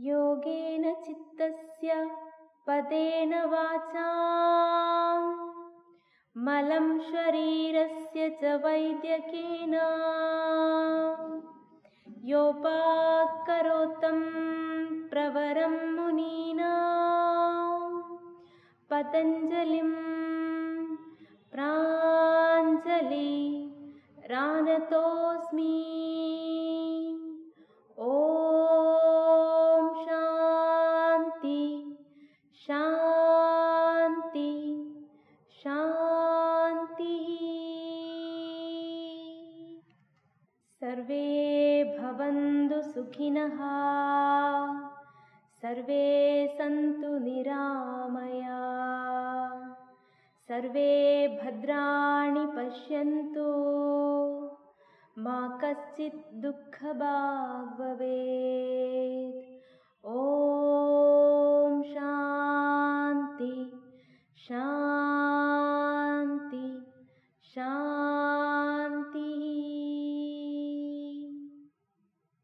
योगेन चित्तस्य पदेन वाचा मलं शरीरस्य च वैद्यकेन। योपाकरोतं प्रवरं मुनीना। पतञ्जलिं प्राञ्जलि रानतोऽस्मि सर्वे भवन्तु सुखिनः। सर्वे सन्तु निरामया। सर्वे भद्राणि पश्यन्तु। मा कश्चित् दुःखभाग् भवेत्